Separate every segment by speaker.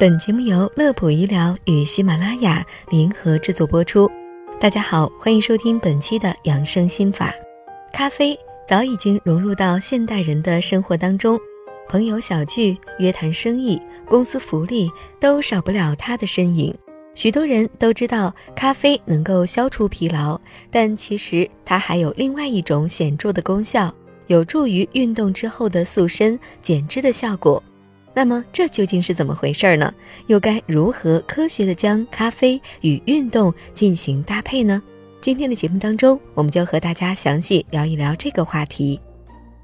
Speaker 1: 本节目由乐普医疗与喜马拉雅联合制作播出。大家好，欢迎收听本期的养生心法。咖啡早已经融入到现代人的生活当中，朋友小聚、约谈生意、公司福利都少不了它的身影。许多人都知道咖啡能够消除疲劳，但其实它还有另外一种显著的功效，有助于运动之后的塑身、减脂的效果。那么这究竟是怎么回事呢？又该如何科学的将咖啡与运动进行搭配呢？今天的节目当中，我们就和大家详细聊一聊这个话题。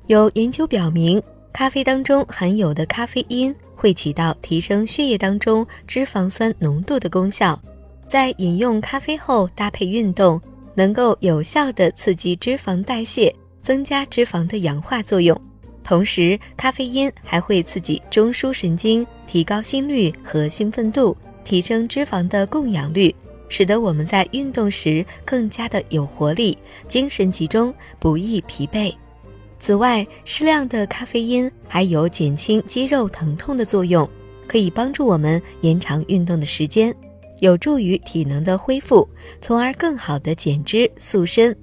Speaker 1: 有研究表明，咖啡当中含有的咖啡因会起到提升血液当中脂肪酸浓度的功效，在饮用咖啡后搭配运动，能够有效的刺激脂肪代谢，增加脂肪的氧化作用。同时，咖啡因还会刺激中枢神经，提高心率和兴奋度，提升脂肪的供氧率，使得我们在运动时更加的有活力、精神集中，不易疲惫。此外，适量的咖啡因还有减轻肌肉疼痛的作用，可以帮助我们延长运动的时间，有助于体能的恢复，从而更好的减脂塑身。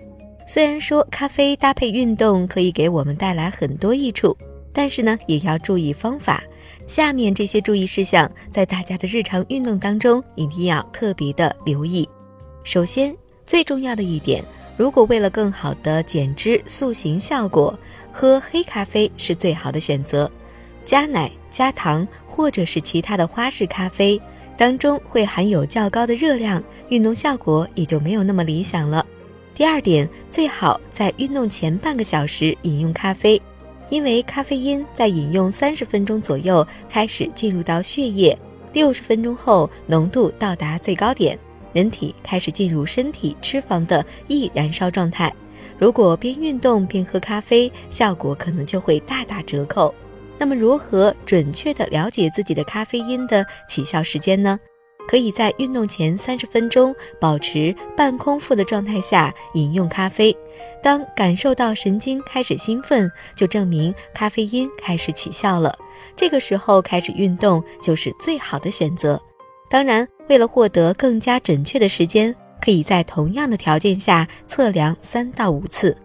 Speaker 1: 虽然说咖啡搭配运动可以给我们带来很多益处，但是呢，也要注意方法。下面这些注意事项，在大家的日常运动当中一定要特别的留意。首先，最重要的一点，如果为了更好的减脂塑形效果，喝黑咖啡是最好的选择。加奶、加糖或者是其他的花式咖啡当中会含有较高的热量，运动效果也就没有那么理想了。第二点，最好在运动前半个小时饮用咖啡，因为咖啡因在饮用三十分钟左右开始进入到血液，六十分钟后浓度到达最高点，人体开始进入身体脂肪的易燃烧状态。如果边运动边喝咖啡，效果可能就会大打折扣。那么，如何准确的了解自己的咖啡因的起效时间呢？可以在运动前三十分钟保持半空腹的状态下饮用咖啡，当感受到神经开始兴奋，就证明咖啡因开始起效了。这个时候开始运动就是最好的选择。当然，为了获得更加准确的时间，可以在同样的条件下测量三到五次。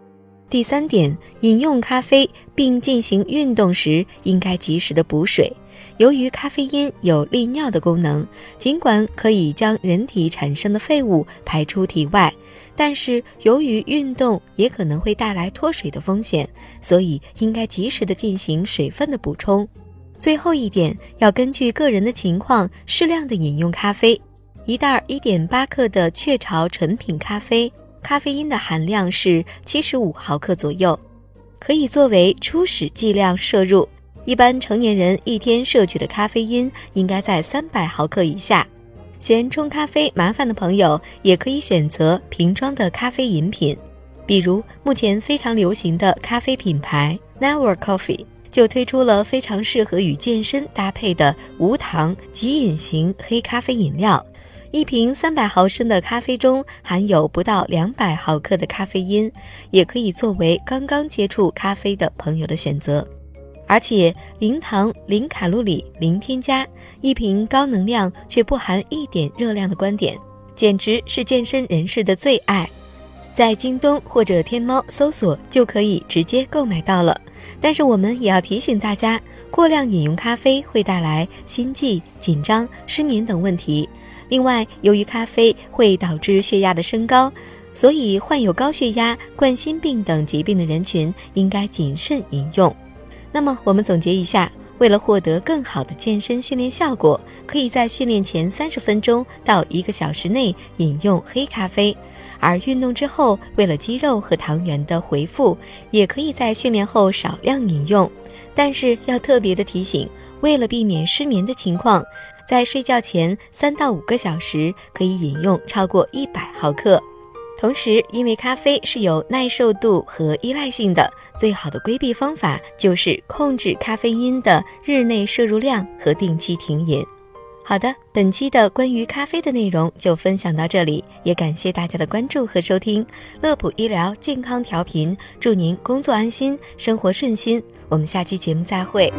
Speaker 1: 第三点，饮用咖啡并进行运动时，应该及时的补水。由于咖啡因有利尿的功能，尽管可以将人体产生的废物排出体外，但是由于运动也可能会带来脱水的风险，所以应该及时的进行水分的补充。最后一点，要根据个人的情况适量的饮用咖啡。一袋一点八克的雀巢纯品咖啡，咖啡因的含量是七十五毫克左右，可以作为初始剂量摄入。一般成年人一天摄取的咖啡因应该在三百毫克以下。嫌冲咖啡麻烦的朋友，也可以选择瓶装的咖啡饮品，比如目前非常流行的咖啡品牌 Never Coffee 就推出了非常适合与健身搭配的无糖即饮型黑咖啡饮料。一瓶三百毫升的咖啡中含有不到两百毫克的咖啡因，也可以作为刚刚接触咖啡的朋友的选择。而且零糖、零卡路里、零添加，一瓶高能量却不含一点热量的观点，简直是健身人士的最爱。在京东或者天猫搜索就可以直接购买到了。但是我们也要提醒大家，过量饮用咖啡会带来心悸、紧张、失眠等问题。另外，由于咖啡会导致血压的升高，所以患有高血压、冠心病等疾病的人群应该谨慎饮用。那么我们总结一下，为了获得更好的健身训练效果，可以在训练前三十分钟到一个小时内饮用黑咖啡，而运动之后，为了肌肉和糖原的回复，也可以在训练后少量饮用。但是要特别的提醒，为了避免失眠的情况，在睡觉前三到五个小时可以饮用超过一百毫克。同时，因为咖啡是有耐受度和依赖性的，最好的规避方法就是控制咖啡因的日内摄入量和定期停饮。好的，本期的关于咖啡的内容就分享到这里，也感谢大家的关注和收听。乐普医疗健康调频，祝您工作安心，生活顺心。我们下期节目再会。